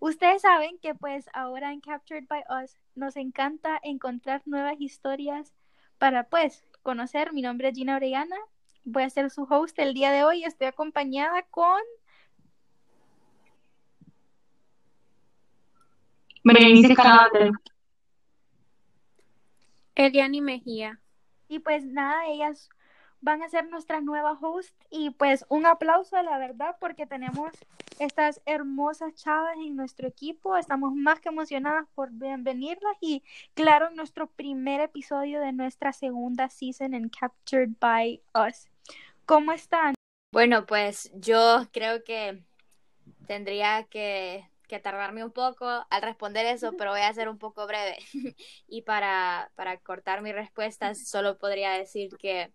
Ustedes saben que pues ahora en Captured by Us nos encanta encontrar nuevas historias para pues conocer. Mi nombre es Gina Orellana, voy a ser su host el día de hoy. Estoy acompañada con Berenice. Eliani Mejía. Y pues nada, ellas van a ser nuestras nuevas hosts y pues un aplauso la verdad porque tenemos estas hermosas chavas en nuestro equipo. Estamos más que emocionadas por bienvenirlas y claro, nuestro primer episodio de nuestra segunda season en Captured by Us. ¿Cómo están? Bueno, pues yo creo que tendría que que tardarme un poco al responder eso, pero voy a ser un poco breve. y para, para cortar mi respuesta, solo podría decir que,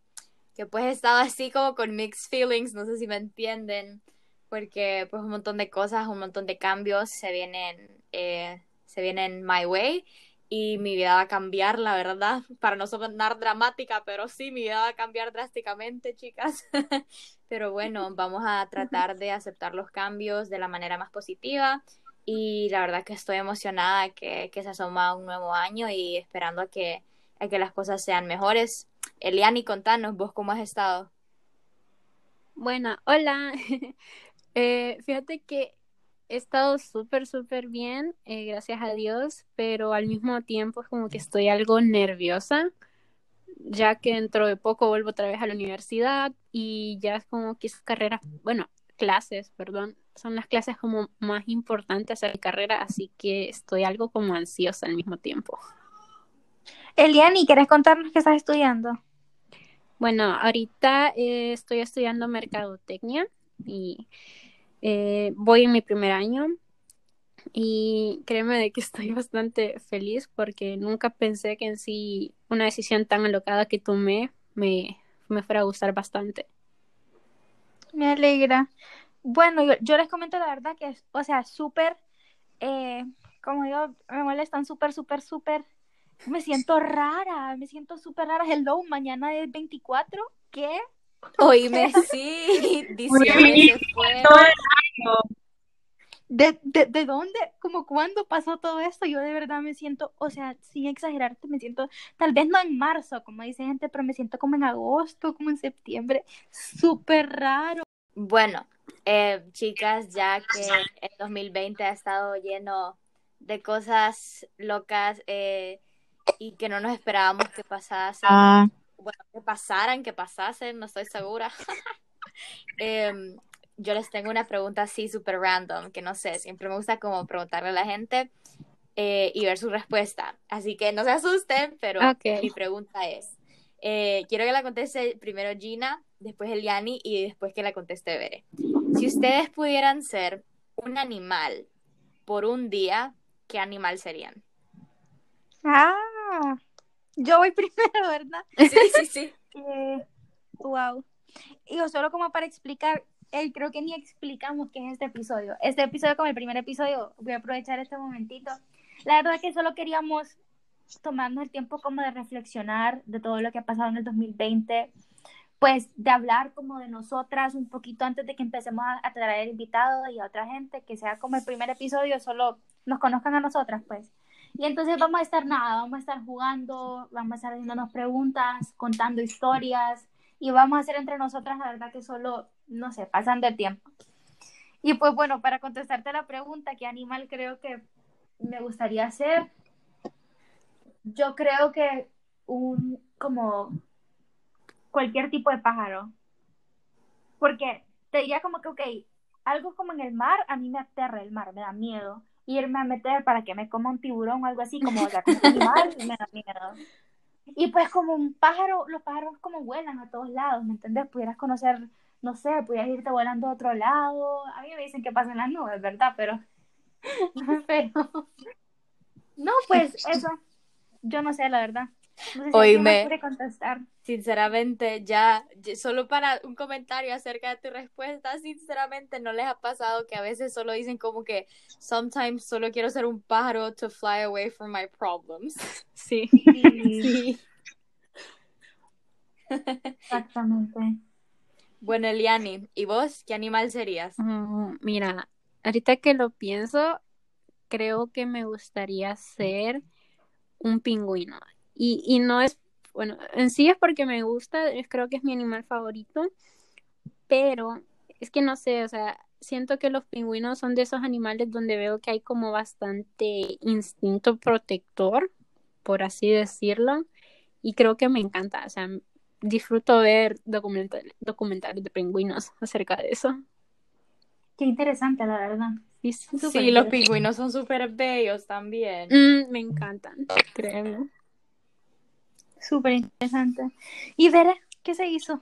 que pues he estado así como con mixed feelings, no sé si me entienden, porque pues un montón de cosas, un montón de cambios se vienen, eh, se vienen my way y mi vida va a cambiar, la verdad, para no sonar dramática, pero sí, mi vida va a cambiar drásticamente, chicas. pero bueno, vamos a tratar de aceptar los cambios de la manera más positiva y la verdad que estoy emocionada que, que se asoma un nuevo año y esperando a que, a que las cosas sean mejores. Eliani, contanos, vos cómo has estado. Bueno, hola. eh, fíjate que he estado súper, súper bien, eh, gracias a Dios, pero al mismo tiempo es como que estoy algo nerviosa, ya que dentro de poco vuelvo otra vez a la universidad y ya es como que es carrera, bueno, clases, perdón, son las clases como más importantes de mi carrera, así que estoy algo como ansiosa al mismo tiempo. Eliani, ¿quieres contarnos qué estás estudiando? Bueno, ahorita eh, estoy estudiando mercadotecnia y eh, voy en mi primer año y créeme de que estoy bastante feliz porque nunca pensé que en sí una decisión tan alocada que tomé me, me fuera a gustar bastante. Me alegra. Bueno, yo, les comento la verdad que es, o sea, súper, eh, como digo, me molestan súper, súper, súper. Me siento rara, me siento súper rara. Hello, mañana es 24. ¿Qué? Oíme, sí, diciembre fue. ¿De, de, ¿De dónde? ¿Como cuándo pasó todo esto? Yo de verdad me siento, o sea, sin exagerarte, me siento, tal vez no en marzo, como dice gente, pero me siento como en agosto, como en septiembre, súper raro. Bueno, eh, chicas, ya que el 2020 ha estado lleno de cosas locas eh, y que no nos esperábamos que pasasen, ah. bueno, que pasaran, que pasasen, no estoy segura. Em, yo les tengo una pregunta así súper random, que no sé, siempre me gusta como preguntarle a la gente eh, y ver su respuesta. Así que no se asusten, pero mi pregunta es, quiero que la conteste primero Gina después Eliani y después que la conteste Bere. Si ustedes pudieran ser un animal por un día, ¿qué animal serían? Ah, yo voy primero, ¿verdad? Sí, sí, sí. eh, wow. Y solo como para explicar, eh, creo que ni explicamos qué es este episodio. Este episodio, como el primer episodio, voy a aprovechar este momentito. La verdad que solo queríamos tomarnos el tiempo como de reflexionar de todo lo que ha pasado en el 2020, pues de hablar como de nosotras un poquito antes de que empecemos a, traer invitados y a otra gente, que sea como el primer episodio, solo nos conozcan a nosotras, pues. Y entonces vamos a estar nada, vamos a estar jugando, vamos a estar haciéndonos preguntas, contando historias y vamos a hacer entre nosotras, la verdad que solo, no sé, pasando el tiempo. Y pues bueno, para contestarte la pregunta, ¿qué animal creo que me gustaría ser? Yo creo que un como cualquier tipo de pájaro. Porque te diría como que, ok, algo como en el mar, a mí me aterra el mar, me da miedo. Irme a meter para que me coma un tiburón o algo así, como, como animal, me da miedo. Y pues como un pájaro, los pájaros como vuelan a todos lados, ¿me entiendes? Pudieras conocer, no sé, pudieras irte volando a otro lado. A mí me dicen que pasan las nubes, ¿verdad? Pero, pero, no, pues eso, yo no sé, la verdad. Oíme, sinceramente, ya, solo para un comentario acerca de tu respuesta, sinceramente, ¿no les ha pasado que a veces solo dicen como que sometimes solo quiero ser un pájaro to fly away from my problems? Sí. sí. Exactamente. Bueno, Eliani, ¿y vos qué animal serías? Mm, mira, ahorita que lo pienso, creo que me gustaría ser un pingüino. Y, y no es, bueno, en sí es porque me gusta, es- creo que es mi animal favorito, pero es que no sé, o sea, siento que los pingüinos son de esos animales donde veo que hay como bastante instinto protector, por así decirlo, y creo que me encanta, o sea, disfruto ver documental- documentales de pingüinos acerca de eso. Qué interesante, la verdad. Sí, los pingüinos son súper bellos también. Mm, me encantan, créeme. Súper interesante. Y Vera, ¿qué se hizo?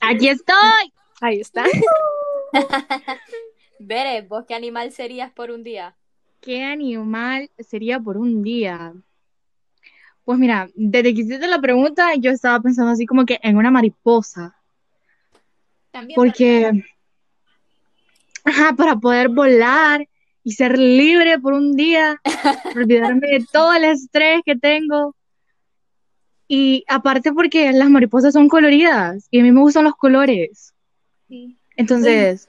Aquí estoy. Ahí está. Bere, ¿vos qué animal serías por un día? ¿Qué animal sería por un día? Pues mira, desde que hiciste la pregunta, yo estaba pensando así como que en una mariposa. También Porque, ajá, para poder volar y ser libre por un día, olvidarme de todo el estrés que tengo. Y aparte porque las mariposas son coloridas y a mí me gustan los colores. sí. Entonces,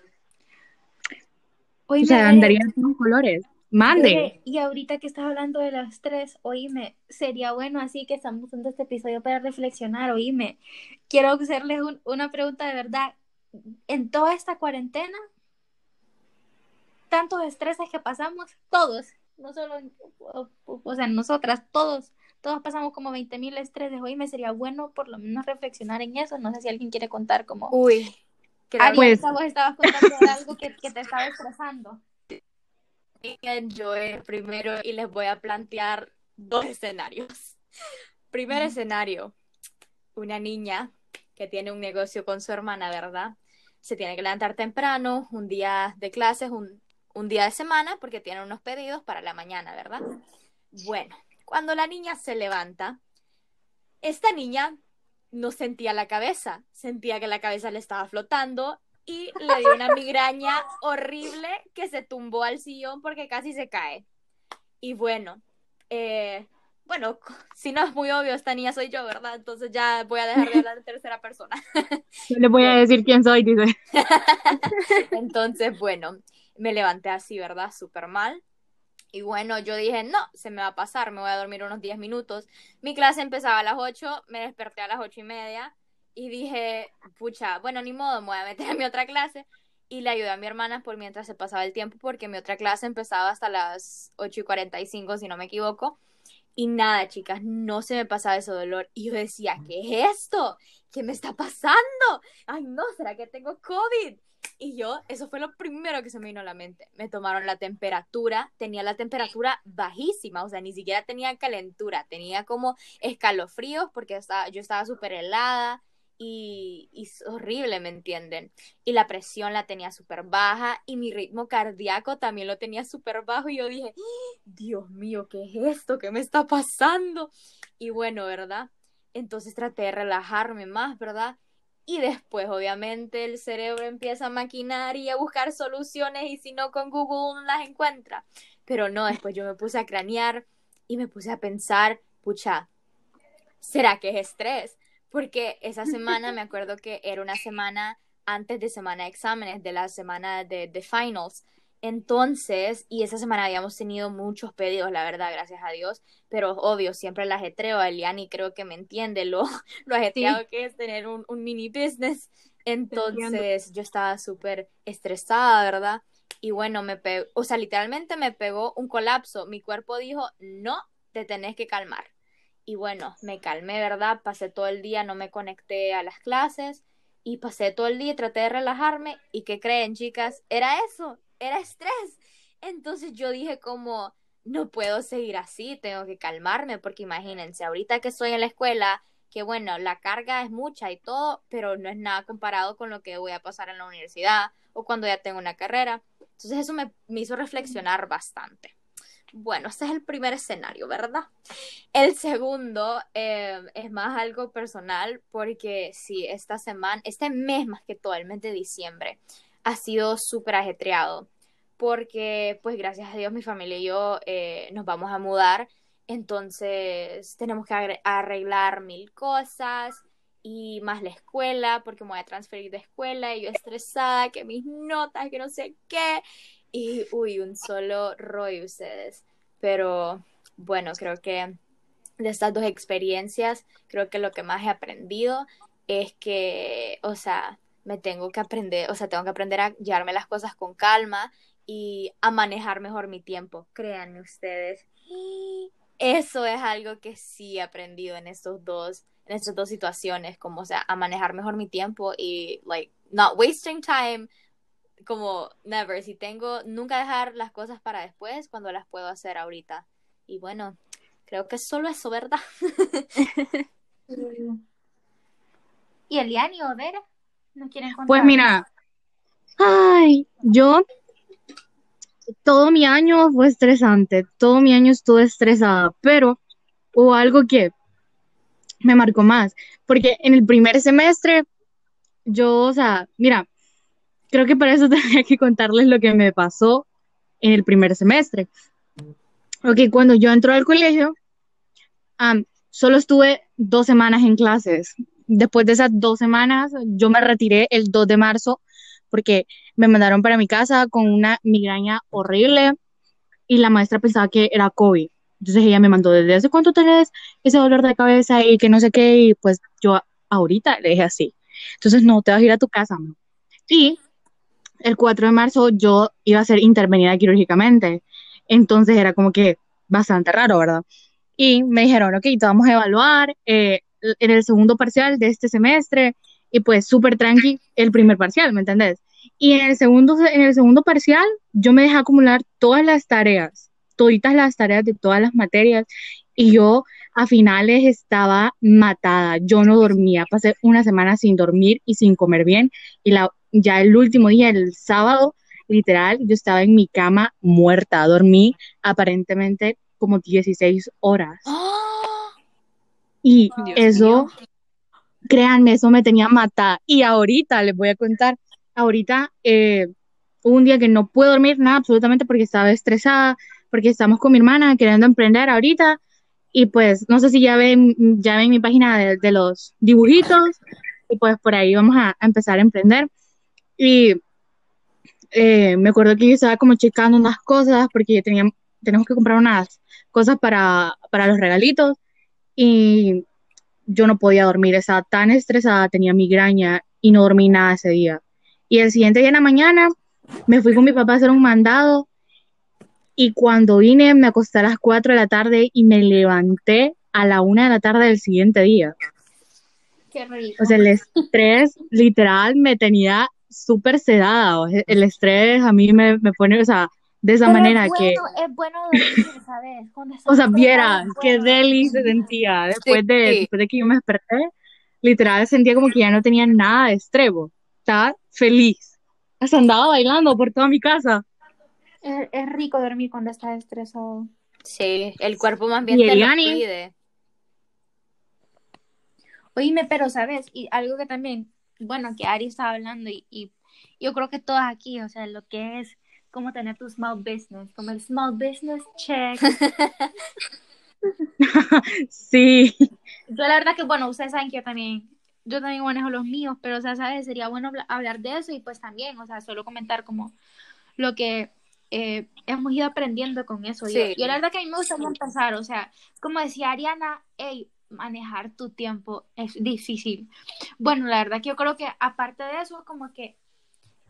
Oíme, o sea, Bere, andaría con colores. Mande. Y ahorita que estás hablando de las tres, oíme, sería bueno así que estamos haciendo este episodio para reflexionar, oíme. Quiero hacerles un- una pregunta de verdad. En toda esta cuarentena, tantos estreses que pasamos, todos, no solo, o- o sea, nosotras, todos, todos pasamos como 20 mil estreses. Oíme, sería bueno por lo menos reflexionar en eso. No sé si alguien quiere contar como... Uy, Ari, Pues- vos estabas contando de algo que, que te estaba estresando. yo eh, primero y les voy a plantear dos escenarios. Primer escenario, una niña que tiene un negocio con su hermana, ¿verdad? Se tiene que levantar temprano, un día de clases, un, un día de semana, porque tiene unos pedidos para la mañana, ¿verdad? Bueno, cuando la niña se levanta, esta niña no sentía la cabeza, sentía que la cabeza le estaba flotando y le dio una migraña horrible que se tumbó al sillón porque casi se cae. Y bueno, eh, bueno, si no es muy obvio, esta niña soy yo, ¿verdad? Entonces ya voy a dejar de hablar en tercera persona. No le voy a decir quién soy, dice. Entonces, bueno, me levanté así, ¿verdad? Súper mal. Y bueno, yo dije, no, se me va a pasar, me voy a dormir unos 10 minutos. Mi clase empezaba a las 8, me desperté a las 8 y media y dije, pucha, bueno, ni modo, me voy a meter a mi otra clase. Y le ayudé a mi hermana por mientras se pasaba el tiempo, porque mi otra clase empezaba hasta las 8 y 45, si no me equivoco. Y nada, chicas, no se me pasaba ese dolor. Y yo decía, ¿qué es esto? ¿Qué me está pasando? Ay, no, ¿será que tengo COVID? Y yo, eso fue lo primero que se me vino a la mente. Me tomaron la temperatura, tenía la temperatura bajísima, o sea, ni siquiera tenía calentura, tenía como escalofríos porque estaba, yo estaba súper helada y, y horrible, ¿me entienden? Y la presión la tenía súper baja y mi ritmo cardíaco también lo tenía súper bajo y yo dije, Dios mío, ¿qué es esto? ¿Qué me está pasando? Y bueno, ¿verdad? Entonces traté de relajarme más, ¿verdad? Y después, obviamente, el cerebro empieza a maquinar y a buscar soluciones y si no, con Google no las encuentra. Pero no, después yo me puse a cranear y me puse a pensar, pucha, ¿será que es estrés? Porque esa semana me acuerdo que era una semana antes de semana de exámenes, de la semana de, de finals. Entonces, y esa semana habíamos tenido muchos pedidos, la verdad, gracias a Dios, pero obvio, siempre el ajetreo, Eliani creo que me entiende lo, lo ajetreado que es tener un, un mini business. Entonces, yo estaba súper estresada, ¿verdad? Y bueno, me pegó, o sea, literalmente me pegó un colapso. Mi cuerpo dijo, no, te tenés que calmar. Y bueno, me calmé, ¿verdad? Pasé todo el día, no me conecté a las clases y pasé todo el día, traté de relajarme. ¿Y qué creen, chicas? Era eso, era estrés. Entonces yo dije como, no puedo seguir así, tengo que calmarme, porque imagínense, ahorita que estoy en la escuela, que bueno, la carga es mucha y todo, pero no es nada comparado con lo que voy a pasar en la universidad o cuando ya tengo una carrera. Entonces eso me, me hizo reflexionar bastante. Bueno, ese es el primer escenario, ¿verdad? El segundo eh, es más algo personal porque sí, esta semana, este mes más que todo, el mes de diciembre, ha sido súper ajetreado porque pues gracias a Dios mi familia y yo eh, nos vamos a mudar, entonces tenemos que arreglar mil cosas y más la escuela, porque me voy a transferir de escuela y yo estresada, que mis notas, que no sé qué. Y, uy, un solo rollo ustedes. Pero bueno, creo que de estas dos experiencias, creo que lo que más he aprendido es que, o sea, me tengo que aprender, o sea, tengo que aprender a llevarme las cosas con calma y a manejar mejor mi tiempo, créanme ustedes. Eso es algo que sí he aprendido en estos dos, en estas dos situaciones, como, o sea, a manejar mejor mi tiempo y, like, not wasting time, como, never, si tengo, nunca dejar las cosas para después cuando las puedo hacer ahorita. Y bueno, creo que es solo eso, ¿verdad? ¿Y Eliani o Vera? ¿No quieren contar? Pues mira, ay, yo todo mi año fue estresante, todo mi año estuve estresada, pero hubo algo que me marcó más, porque en el primer semestre yo, o sea, mira, creo que para eso tendría que contarles lo que me pasó en el primer semestre. Ok, cuando yo entré al colegio, am, solo estuve dos semanas en clases. Después de esas dos semanas, yo me retiré el 2 de marzo porque me mandaron para mi casa con una migraña horrible y la maestra pensaba que era COVID. Entonces ella me mandó, ¿desde hace cuánto tenés ese dolor de cabeza y que no sé qué? Y pues yo ahorita le dije así. Entonces no, te vas a ir a tu casa. Y el 4 de marzo yo iba a ser intervenida quirúrgicamente. Entonces era como que bastante raro, ¿verdad? Y me dijeron, ok, te vamos a evaluar eh, en el segundo parcial de este semestre y pues súper tranqui el primer parcial, ¿me entendés? Y en el segundo, en el segundo parcial yo me dejé acumular todas las tareas, toditas las tareas de todas las materias y yo a finales estaba matada, yo no dormía, pasé una semana sin dormir y sin comer bien y la, ya el último día, el sábado, literal, yo estaba en mi cama muerta, dormí aparentemente como 16 horas. Y Dios eso, mío. créanme, eso me tenía matada. Y ahorita les voy a contar, ahorita eh, hubo un día que no pude dormir nada absolutamente porque estaba estresada, porque estamos con mi hermana queriendo emprender ahorita. Y pues no sé si ya ven, ya ven mi página de, de los dibujitos. Y pues por ahí vamos a, a empezar a emprender. Y eh, me acuerdo que yo estaba como checando unas cosas porque tenía, tenemos que comprar unas cosas para, para los regalitos y yo no podía dormir, estaba tan estresada, tenía migraña y no dormí nada ese día. Y el siguiente día en la mañana me fui con mi papá a hacer un mandado y cuando vine me acosté a las 4 de la tarde y me levanté a la 1 de la tarde del siguiente día. Qué rico. O sea, el estrés literal me tenía súper sedada. o sea, el estrés a mí me, me pone, o sea, de esa Pero manera es que, bueno, es bueno dormir, ¿sabes? O sea, estresado, viera es qué deli se sentía después de, Sí. después de que yo me desperté. Literal sentía como que ya no tenía nada de estrebo. Estaba feliz. Hasta andaba bailando por toda mi casa. Es, es rico dormir cuando estás estresado. Sí, el cuerpo más bien Y te lo pide. Oíme, pero sabes, y algo que también, bueno, que Ari estaba hablando y, y yo creo que todas aquí, o sea, lo que es como tener tu small business, como el small business check. sí, Yo la verdad que, bueno, ustedes saben que yo también, yo también manejo los míos, pero, o sea, sabes, sería bueno habla- hablar de eso y pues también, o sea, solo comentar como lo que eh, hemos ido aprendiendo con eso. Sí. yo la verdad que a mí me gustaría empezar, o sea, como decía Ariana, hey, manejar tu tiempo es difícil. Bueno, la verdad que yo creo que aparte de eso, como que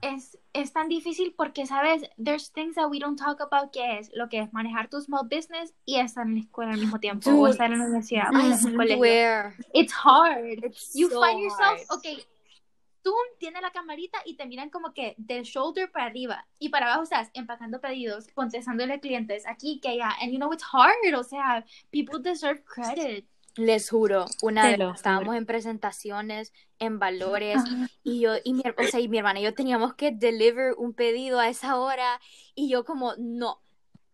es, es tan difícil porque, ¿sabes? There's things that we don't talk about, que es lo que es manejar tu small business y estar en la escuela al mismo tiempo, o estar en la universidad, o en el colegio. It's hard. It's You so find yourself, hard. okay, tú tienes la camarita y te miran como que del shoulder para arriba y para abajo estás empacando pedidos, contestándole clientes aquí que allá. And you know it's hard, o sea, people deserve credit. Les juro, una Te vez estábamos juro. en presentaciones, en valores, y yo, y mi, o sea, y mi hermana y yo teníamos que deliver un pedido a esa hora, y yo como, no,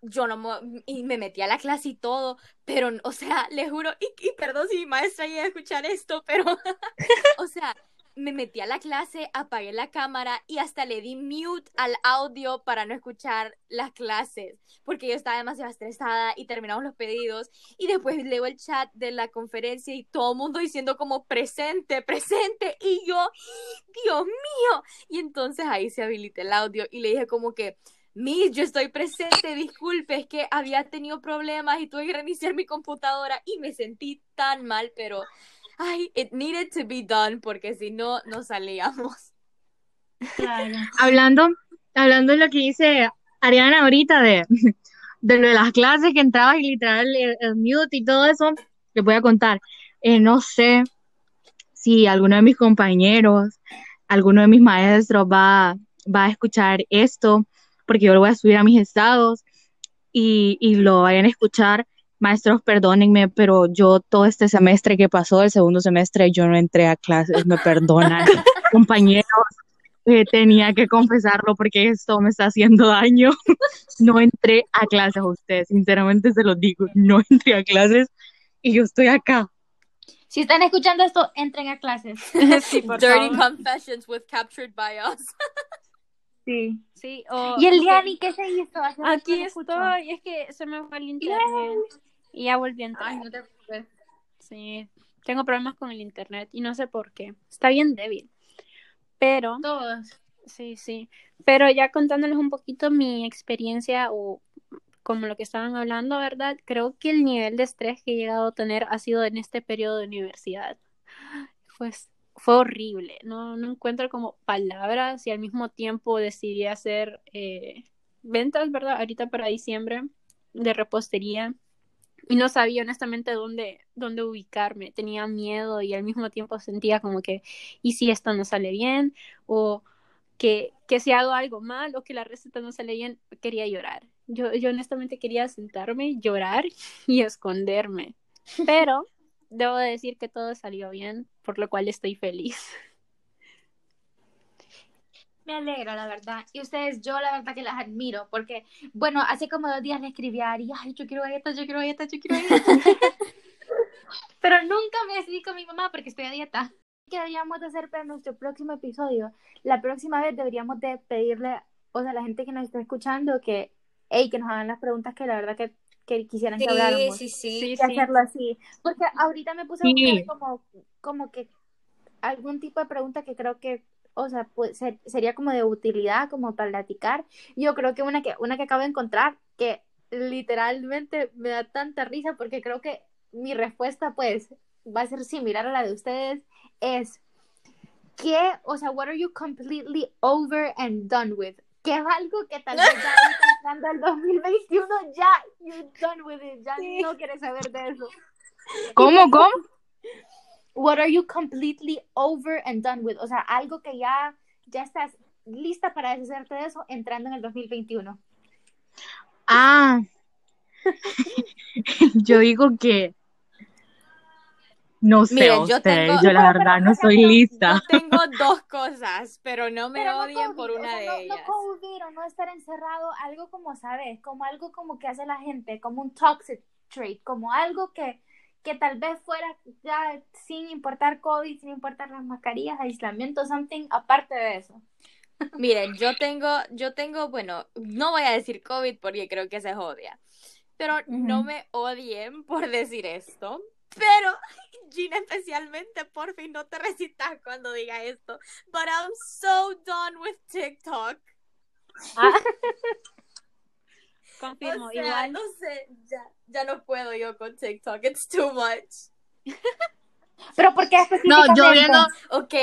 yo no me, y me metí a la clase y todo, pero, o sea, les juro, y, y perdón si mi maestra llega a escuchar esto, pero, o sea, me metí a la clase, apagué la cámara y hasta le di mute al audio para no escuchar las clases, porque yo estaba demasiado estresada y terminamos los pedidos y después leo el chat de la conferencia y todo el mundo diciendo como presente, presente y yo, Dios mío, y entonces ahí se habilité el audio y le dije como que Miss, yo estoy presente, disculpe, es que había tenido problemas y tuve que reiniciar mi computadora y me sentí tan mal, pero ay, it needed to be done porque si no, no salíamos. Claro. Hablando, hablando de lo que dice Ariana ahorita de, de lo de las clases que entraba y literal el, el mute y todo eso, les voy a contar. Eh, no sé si alguno de mis compañeros, alguno de mis maestros va, va a escuchar esto, porque yo lo voy a subir a mis estados y, y lo vayan a escuchar. Maestros, perdónenme, pero yo todo este semestre que pasó, el segundo semestre, yo no entré a clases, me perdonan. Compañeros, eh, tenía que confesarlo porque esto me está haciendo daño. No entré a clases a ustedes, sinceramente se los digo, no entré a clases y yo estoy acá. Si están escuchando esto, entren a clases. sí, por Dirty favor. confessions with captured by us. Sí. Sí, ¿Y el ok. Diani qué se hizo? Aquí estoy, es que se me fue el internet y ya volví a entrar. Ay, no te preocupes. Sí, tengo problemas con el internet y no sé por qué. Está bien débil. Pero, Todos. sí, sí. Pero ya contándoles un poquito mi experiencia o como lo que estaban hablando, ¿verdad? Creo que el nivel de estrés que he llegado a tener ha sido en este periodo de universidad. Pues fue horrible. No, no encuentro como palabras y al mismo tiempo decidí hacer eh, ventas, ¿verdad? Ahorita para diciembre de repostería y no sabía honestamente dónde, dónde ubicarme. Tenía miedo y al mismo tiempo sentía como que, ¿y si esto no sale bien? O que, que si hago algo mal o que la receta no sale bien, quería llorar. Yo, yo honestamente quería sentarme, llorar y esconderme. Pero debo de decir que todo salió bien, por lo cual estoy feliz. Me alegra, la verdad. Y ustedes, yo la verdad que las admiro, porque, bueno, hace como dos días le escribí a Ari, ay, yo quiero galletas, yo quiero galletas, yo quiero galletas. Pero nunca me decidí con mi mamá porque estoy a dieta. ¿Qué deberíamos de hacer para nuestro próximo episodio? La próxima vez deberíamos de pedirle, o sea, a la gente que nos está escuchando que, hey, que nos hagan las preguntas que la verdad que, que quisieran que habláramos. sí, sí. Sí, y hacerlo así. Porque ahorita me puse a Sí. buscar como, como que algún tipo de pregunta que creo que, o sea, pues, ser- sería como de utilidad, como para platicar. Yo creo que una que, una que acabo de encontrar que literalmente me da tanta risa porque creo que mi respuesta, pues, va a ser similar a la de ustedes, es ¿qué, o sea, what are you completely over and done with? Que es algo que tal vez ya entrando al 2021 ya you're done with it, ya Sí. no quieres saber de eso. ¿Cómo, cómo? What are you completely over and done with? O sea, algo que ya, ya estás lista para deshacerte de eso entrando en el 2021. Ah, yo digo que no sé Miren, yo ustedes, tengo- yo la No, verdad pero, no soy lista. Yo tengo dos cosas, pero no me Pero no odien COVID, por o una sea, de no, ellas. No COVID o no estar encerrado, algo como, ¿sabes? Como algo como que hace la gente, como un toxic trait, como algo que, que tal vez fuera ya sin importar COVID, sin importar las mascarillas, aislamiento, something aparte de eso. Miren, yo tengo, yo tengo, bueno, no voy a decir COVID porque creo que se odia, pero no Ujú. me odien por decir esto, pero Gina especialmente, por fin no te resistas cuando diga esto, but I'm so done with TikTok. Confirmo, o sea, igual. no sé, ya, ya no puedo yo con TikTok, it's too much. Pero ¿por qué No, específicamente? yo viendo, Ok,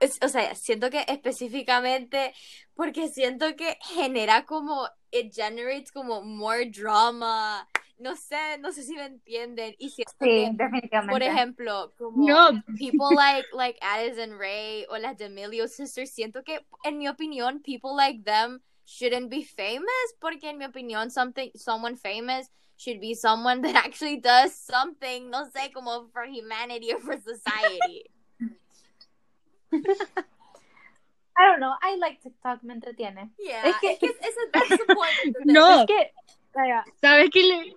es- o sea, siento que específicamente porque siento que genera como, it generates como more drama, no sé, no sé si me entienden, y siento Sí, que, definitivamente. por ejemplo, como no, people like, like Addison Ray o las D'Amelio Sisters, siento que, en mi opinión, people like them shouldn't be famous, porque en mi opinión, something, someone famous should be someone that actually does something, no sé, como for humanity or for society. I don't know, I like TikTok, me entretiene. Yeah, Es que- es que es- ese- that's the point of no, Es que, vaya, ¿sabes qué? le-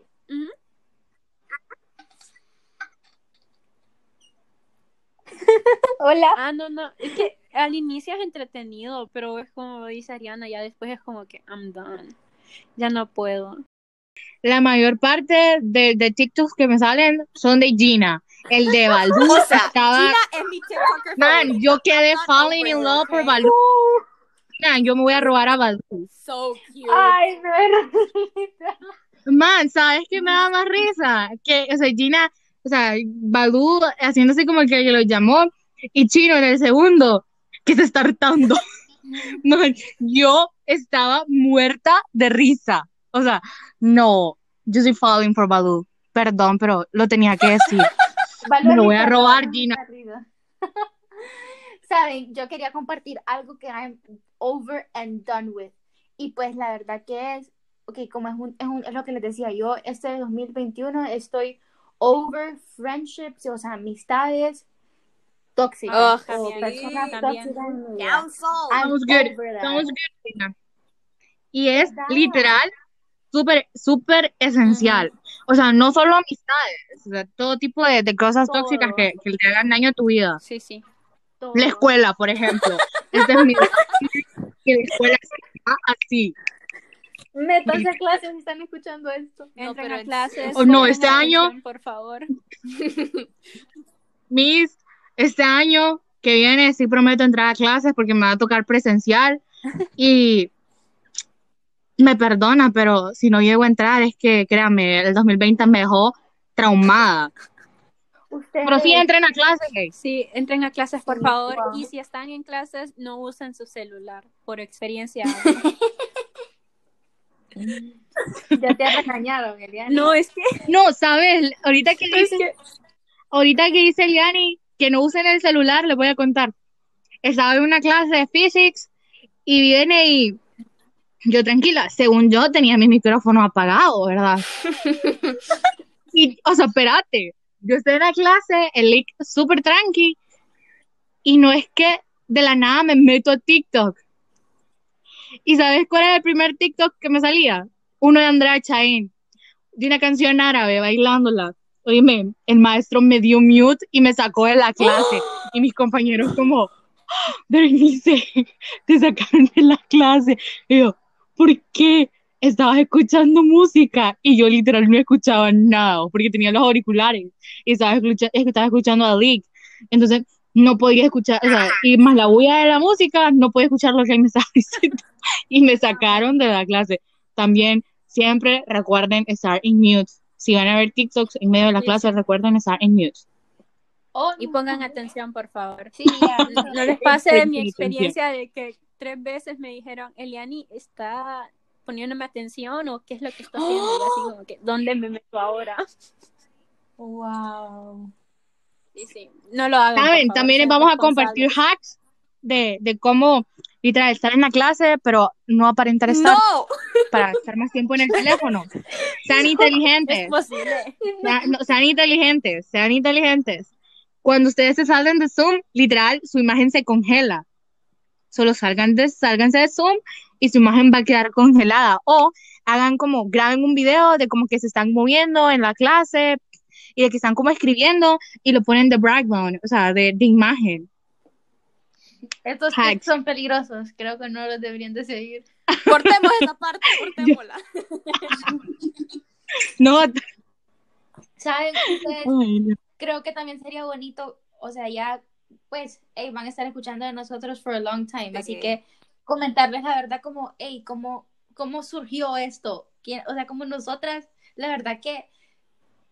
Hola. Ah, no, no. Es que al inicio es entretenido, pero es como dice Ariana, ya después es como que I'm done. Ya no puedo. La mayor parte de, de TikToks que me salen son de Gina. El de Baldu O sea, estaba... Gina es mi TikToker Man, favorita. yo quedé falling in love por? Baldu. Man, yo me voy a robar a Baldu. So cute. Ay, no, Man, ¿sabes qué me da más risa? Que, o sea, Gina, o sea, Baldu haciéndose como que lo llamó y Chino en el segundo, que se está hartando. Man, yo estaba muerta de risa. O sea, no, yo soy falling for Baldu. Perdón, pero lo tenía que decir. Me lo voy a robar, Gina. Saben, yo quería compartir algo que I'm over and done with. Y pues la verdad que es, ok, como es, un, es, un- es lo que les decía yo, este 2021 estoy over friendships, o sea, amistades tóxicas. Oh, o personas tóxicas Sounds good. Sounds good. Y es literal súper, súper esencial. O sea, no solo amistades, o sea, todo tipo de, de cosas Todo. tóxicas que, que te hagan daño a tu vida. Sí, sí. Todo. La escuela, por ejemplo. Este es mi que la escuela sea así. Métanse a clases si están escuchando esto. No, Entren pero a clases. Oh, no, este año- atención, Por favor. Miss, este año que viene sí prometo entrar a clases porque me va a tocar presencial y me perdona, pero si no llego a entrar es que, créanme, el 2020 me dejó traumada. Ustedes, Pero sí entren a clases, hey. Sí, entren a clases, por Sí, favor. wow. Y si están en clases, no usen su celular. Por experiencia. ya te regañaron, Eliana. no, es que. No, ¿sabes? Ahorita que dice, que ahorita que dice Eliani que no usen el celular, les voy a contar. Estaba en una clase de physics y viene y yo tranquila, según yo tenía mi micrófono apagado, ¿verdad? Y, o sea, espérate, yo estoy en la clase, el link súper tranqui, y no es que de la nada me meto a TikTok. ¿Y sabes cuál era el primer TikTok que me salía? Uno de Andrea Chain, de una canción árabe, bailándola. Oíme, el maestro me dio mute y me sacó de la clase. Y mis compañeros como, "Ah, Berenice, te sacaron de la clase. Y yo, ¿por qué? Estabas escuchando música y yo literal no escuchaba nada porque tenía los auriculares y estaba, escucha- estaba escuchando a Leak. Entonces no podía escuchar, o sea, y más la bulla de la música, no podía escuchar lo que él me estaba diciendo y me sacaron de la clase. También siempre recuerden estar en mute. Si van a ver TikToks en medio de la Sí, clase, sí. recuerden estar en mute. Oh, Y pongan atención, por favor. Sí, ya. No les pase de mi experiencia de que tres veces me dijeron, Eliani, ¿está poniéndome atención o qué es lo que está haciendo? Así como que, ¿dónde me meto ahora? Wow. Sí, sí. No lo hagan. Saben, favor, también les vamos a compartir hacks de, de cómo literal estar en la clase, pero no aparentar estar No. para estar más tiempo en el teléfono. Sean Es inteligentes, posible. sean, no, sean inteligentes, sean inteligentes. Cuando ustedes se salgan de Zoom, literal, su imagen se congela. Solo salgan de, sálganse de Zoom y su imagen va a quedar congelada. O hagan como, graben un video de como que se están moviendo en la clase y de que están como escribiendo y lo ponen de background, o sea, de, de imagen. Estos Hacks. tips son peligrosos. Creo que no los deberían de seguir. Cortemos esa parte, cortémosla. No, ¿Saben? Ustedes creo que también sería bonito, o sea, ya, pues, hey, van a estar escuchando de nosotros for a long time, así Sí. que comentarles la verdad como, hey, cómo, cómo surgió esto, ¿Quién- o sea, como nosotras, la verdad que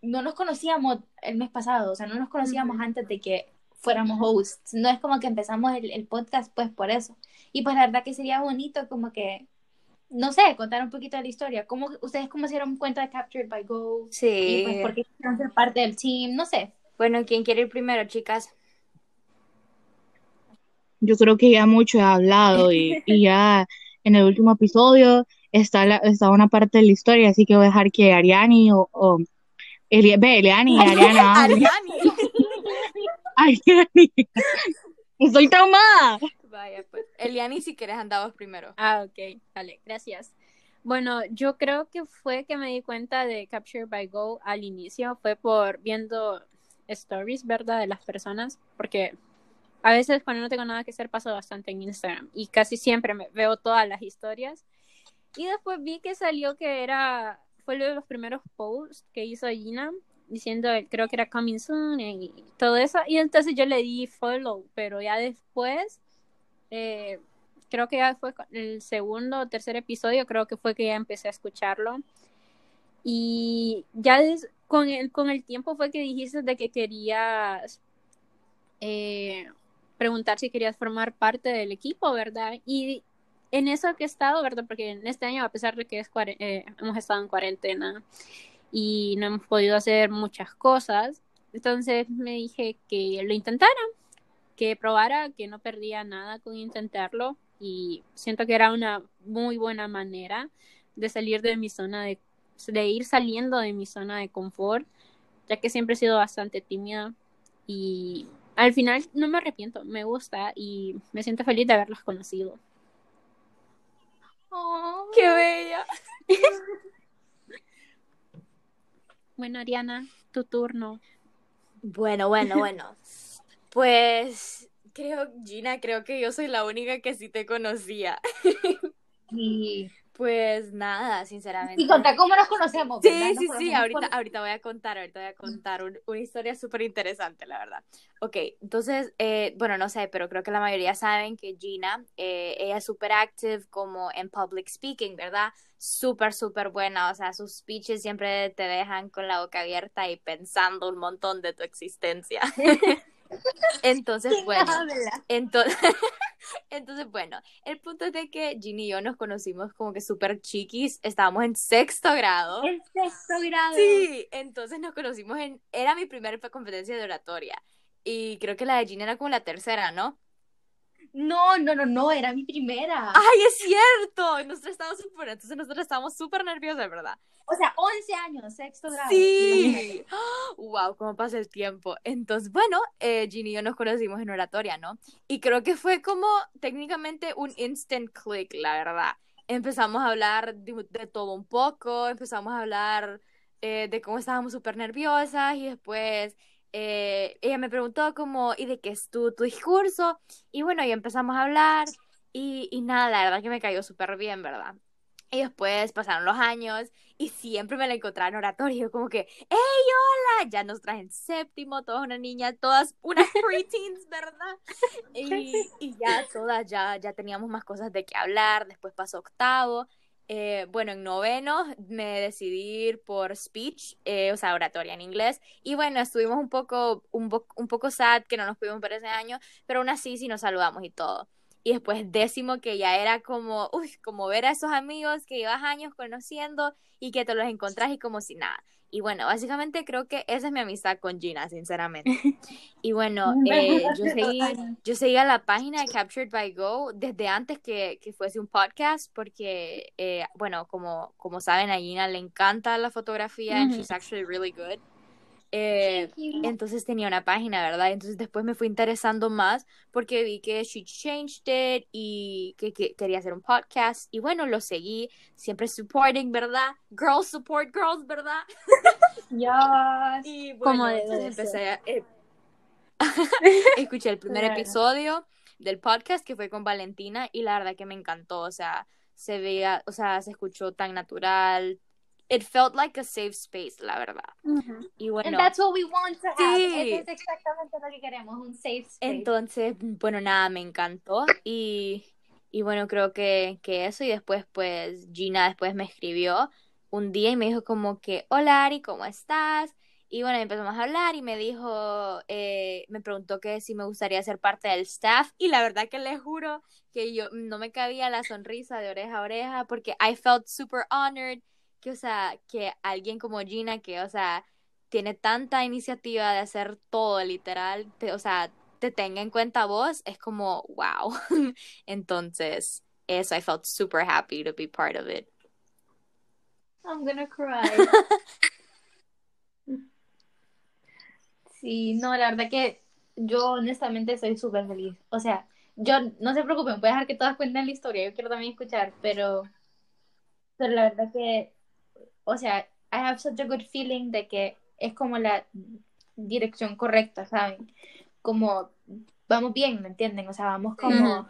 no nos conocíamos el mes pasado, o sea, no nos conocíamos antes de que fuéramos hosts, no es como que empezamos el, el podcast pues por eso, y pues la verdad que sería bonito como que, no sé, contar un poquito de la historia, cómo, ustedes cómo se dieron cuenta de Captured by Go, y Sí. pues por qué quisieron ser parte del team, no sé. Bueno, ¿quién quiere ir primero, chicas? Yo creo que ya mucho he hablado y, y ya en el último episodio está, la, está una parte de la historia, así que voy a dejar que Ariani o, o Eli- Eliani y Ariana. Ariani. Ariani. Estoy traumada. Vaya, pues. Eliani, si quieres, andabas primero. Ah, ok, vale, gracias. Bueno, yo creo que fue que me di cuenta de Capture by Go al inicio, fue por viendo stories, ¿verdad? De las personas, porque a veces cuando no tengo nada que hacer paso bastante en Instagram y casi siempre me veo todas las historias. Y después vi que salió que era, fue uno de los primeros posts que hizo Gina diciendo, creo que era coming soon y todo eso. Y entonces yo le di follow, pero ya después, eh, creo que ya fue el segundo o tercer episodio, creo que fue que ya empecé a escucharlo. Y ya con, el, con el tiempo fue que dijiste de que querías eh, preguntar si querías formar parte del equipo, ¿verdad? Y en eso que he estado, ¿verdad? Porque en este año, a pesar de que es eh, hemos estado en cuarentena y no hemos podido hacer muchas cosas, entonces me dije que lo intentara, que probara, que no perdía nada con intentarlo y siento que era una muy buena manera de salir de mi zona de, de ir saliendo de mi zona de confort, ya que siempre he sido bastante tímida y al final no me arrepiento, me gusta y me siento feliz de haberlos conocido. Oh, ¡Qué bella! Bueno, Ariana, tu turno. Bueno, bueno, bueno. Pues creo, Gina, creo que yo soy la única que sí te conocía. Y pues nada, sinceramente. Y contar cómo nos conocemos. Sí, sí, sí, ahorita, ahorita voy a contar, ahorita voy a contar una historia súper interesante, la verdad. Ok, entonces, eh, bueno, no sé, pero creo que la mayoría saben que Gina, eh, ella es súper active como en public speaking, ¿verdad? Súper, súper buena, o sea, sus speeches siempre te dejan con la boca abierta y pensando un montón de tu existencia. entonces, bueno, entonces... Entonces, bueno, el punto es de que Ginny y yo nos conocimos como que súper chiquis, estábamos en sexto grado. En sexto grado. Sí, entonces nos conocimos en, era mi primera competencia de oratoria y creo que la de Ginny era como la tercera, ¿no? No, no, no, no, era mi primera. ¡Ay, es cierto! Nosotros estábamos súper, entonces nosotros estábamos súper nerviosas, ¿verdad? O sea, 11 años, sexto grado. Sí. wow, cómo pasa el tiempo. Entonces, bueno, eh, Ginny y yo nos conocimos en oratoria, ¿no? Y creo que fue como técnicamente un instant click, la verdad. Empezamos a hablar de, todo un poco, empezamos a hablar eh, de cómo estábamos súper nerviosas y después eh, ella me preguntó como, ¿y de qué es tu, tu discurso? Y bueno, y empezamos a hablar y, y nada, la verdad que me cayó súper bien, ¿verdad? Y después pasaron los años y siempre me la encontraba en oratorio, como que, ¡Hey, hola! Ya nos traen séptimo, todas una niña, todas unas preteens, ¿verdad? Y, y, ya todas, ya, ya teníamos más cosas de qué hablar, después pasó octavo. Eh, bueno, en noveno me decidí por speech, eh, o sea, oratoria en inglés. Y bueno, estuvimos un poco, un, un poco sad que no nos pudimos ver ese año, pero aún así sí nos saludamos y todo y después décimo que ya era como, uy, como ver a esos amigos que llevas años conociendo y que te los encontrás y como si nada. Y bueno, básicamente creo que esa es mi amistad con Gina, sinceramente. Y bueno, eh, yo, seguí, yo seguía la página de Captured by Go desde antes que, que fuese un podcast, porque, eh, bueno, como, como saben, a Gina le encanta la fotografía and she's actually really good. Eh, entonces tenía una página, ¿verdad? Entonces después me fui interesando más porque vi que she changed it y que, quería hacer un podcast y bueno, lo seguí, siempre supporting, ¿verdad? Girls support girls, ¿verdad? Ya. y bueno, empecé a, eh, escuché el primer episodio del podcast que fue con Valentina y la verdad que me encantó, o sea, se veía, o sea, se escuchó tan natural, it felt like a safe space, la verdad. Y bueno. And that's what we want to have. Sí. es exactamente lo que queremos, un safe space. Entonces, bueno, nada, me encantó. Y, y bueno, creo que, que eso. Y después, pues, Gina después me escribió un día y me dijo como que, hola Ari, ¿cómo estás? Y bueno, empezamos a hablar y me dijo, eh, me preguntó que si me gustaría ser parte del staff y la verdad que le juro que yo no me cabía la sonrisa de oreja a oreja porque I felt super honored que, o sea, que alguien como Gina, que, o sea, tiene tanta iniciativa de hacer todo, literal, o sea, te tenga en cuenta vos, es como, wow. Entonces, eso, I felt super happy to be part of it. I'm gonna cry. sí, no, la verdad que yo honestamente soy súper feliz. O sea, yo no se preocupen, voy a dejar que todas cuenten la historia, yo quiero también escuchar, pero, pero la verdad que o sea, I have such a good feeling de que es como la dirección correcta, ¿saben? como, vamos bien, ¿me entienden? O sea, vamos como,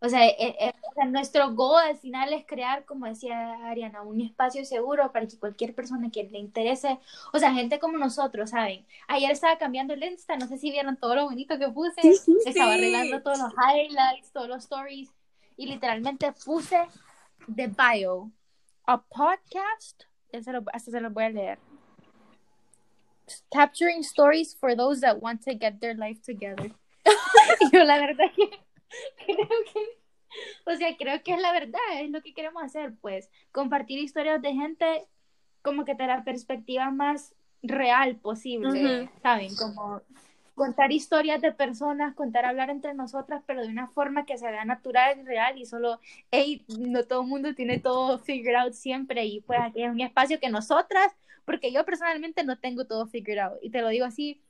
o sea, eh, eh, o sea, nuestro goal al final es crear, como decía Ariana, un espacio seguro para que cualquier persona que le interese, o sea, gente como nosotros, ¿saben? Ayer estaba cambiando el Insta, no sé si vieron todo lo bonito que puse, estaba arreglando todos los highlights, todos los stories, y literalmente puse de bio, a podcast, hasta se lo voy a leer. Capturing stories for those that want to get their life together. Yo la verdad que creo que, o sea, creo que es la verdad, es lo que queremos hacer, pues, compartir historias de gente como que de la perspectiva más real posible. ¿saben? Como contar historias de personas, contar, hablar entre nosotras, pero de una forma que se vea natural y real y solo, hey, no todo el mundo tiene todo figured siempre y pues aquí es un espacio que nosotras, porque yo personalmente no tengo todo figured y te lo digo así,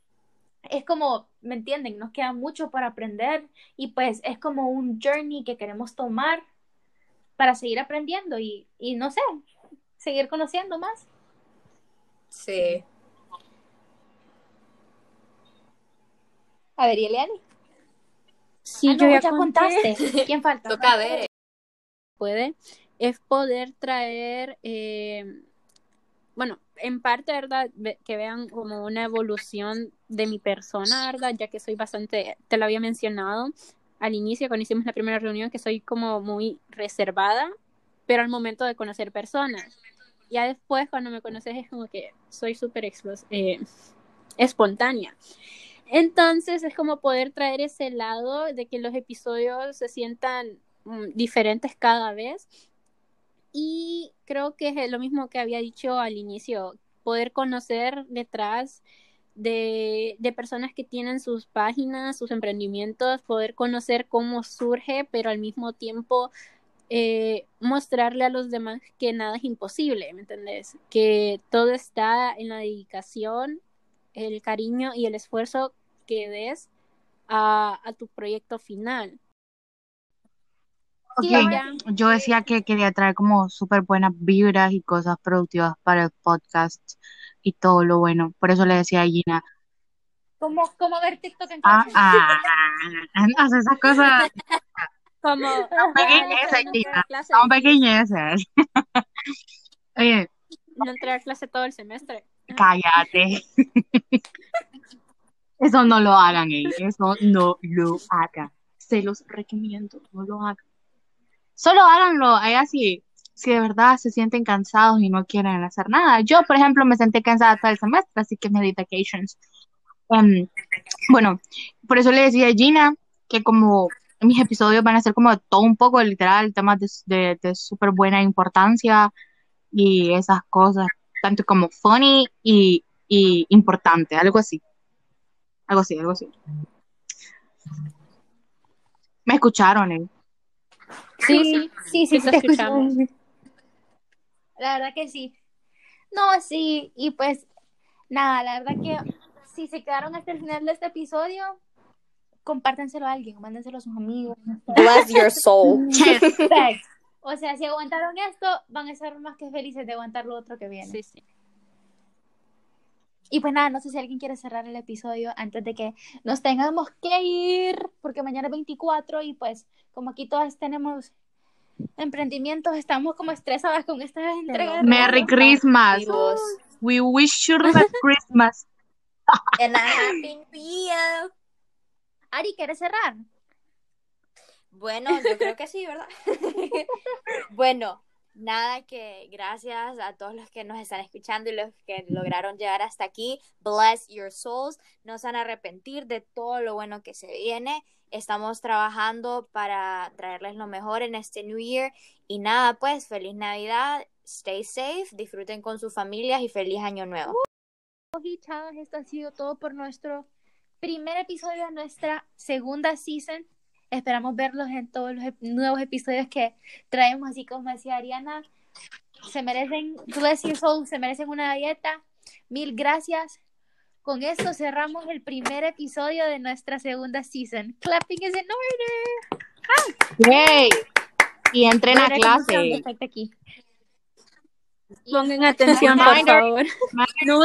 es como, ¿me entienden? Nos queda mucho para aprender y pues es como un journey que queremos tomar para seguir aprendiendo y, y no sé, seguir conociendo más. Sí. A ver, ¿y Eliani? Sí, Ah, yo no, ya ya contaste. ¿Quién falta? Toca ver. puede es poder traer, eh, bueno, en parte, ¿verdad? Ve- Que vean como una evolución de mi persona, ¿verdad? Ya que soy bastante, te lo había mencionado al inicio cuando hicimos la primera reunión, que soy como muy reservada, pero al momento de conocer personas. Ya después, cuando me conoces, es como que soy súper explos- eh, espontánea. Entonces es como poder traer ese lado de que los episodios se sientan mm, diferentes cada vez. Y creo que es lo mismo que había dicho al inicio, poder conocer detrás de, de personas que tienen sus páginas, sus emprendimientos, poder conocer cómo surge, pero al mismo tiempo eh, mostrarle a los demás que nada es imposible, ¿me entendés? Que todo está en la dedicación, el cariño y el esfuerzo que des a, a tu proyecto final. Ok, Sí, yo decía que quería traer como súper buenas vibras y cosas productivas para el podcast y todo lo bueno. Por eso le decía a Gina, ¿Cómo, cómo ver TikTok en ah, clase? ah, no sé, esas cosas Como pequeñeces, no entrar Gina, son pequeñeces. Oye, no entrar a clase todo el semestre. Cállate. Eso no lo hagan. Eso no lo hagan. Se los recomiendo, no lo hagan. Solo háganlo, ahí así, si de verdad se sienten cansados y no quieren hacer nada. Yo, por ejemplo, me sentí cansada todo el semestre, así que me vacations. Em, bueno, por eso le decía a Gina que como mis episodios van a ser como todo un poco, literal, temas de, de, de súper buena importancia y esas cosas, tanto como funny y, y importante, algo así. Algo así, algo así. Me escucharon, eh. Sí, sí, sí, sí, sí, te escuchamos. La verdad que sí. No, sí, y pues nada, la verdad que si se quedaron hasta el final de este episodio, compártenselo a alguien, mándenselo a sus amigos. Bless your soul. Facts. O sea, si aguantaron esto, van a estar más que felices de aguantar lo otro que viene. Sí, sí. Y pues nada, no sé si alguien quiere cerrar el episodio antes de que nos tengamos que ir, porque mañana es 24 y pues como aquí todas tenemos emprendimientos, estamos como estresadas con esta entrega. de Merry regalos. Christmas. We wish you Merry Christmas. And a happy new year. Ari, ¿quieres cerrar? Bueno, yo creo que sí, ¿verdad? bueno, nada que gracias a todos los que nos están escuchando y los que lograron llegar hasta aquí. Bless your souls. No se van a arrepentir de todo lo bueno que se viene. Estamos trabajando para traerles lo mejor en este New Year. Y nada, pues, feliz Navidad. Stay safe, disfruten con sus familias y feliz Año Nuevo. Y esto ha sido todo por nuestro primer episodio de nuestra segunda season. Esperamos verlos en todos los ep- nuevos episodios que traemos, así como decía Ariana. Se merecen, bless your soul, se merecen una dieta. Mil gracias. Con esto cerramos el primer episodio de nuestra segunda season. Clapping is in order. Yay. Y entren a clase. aquí. Pongan atención, por favor. No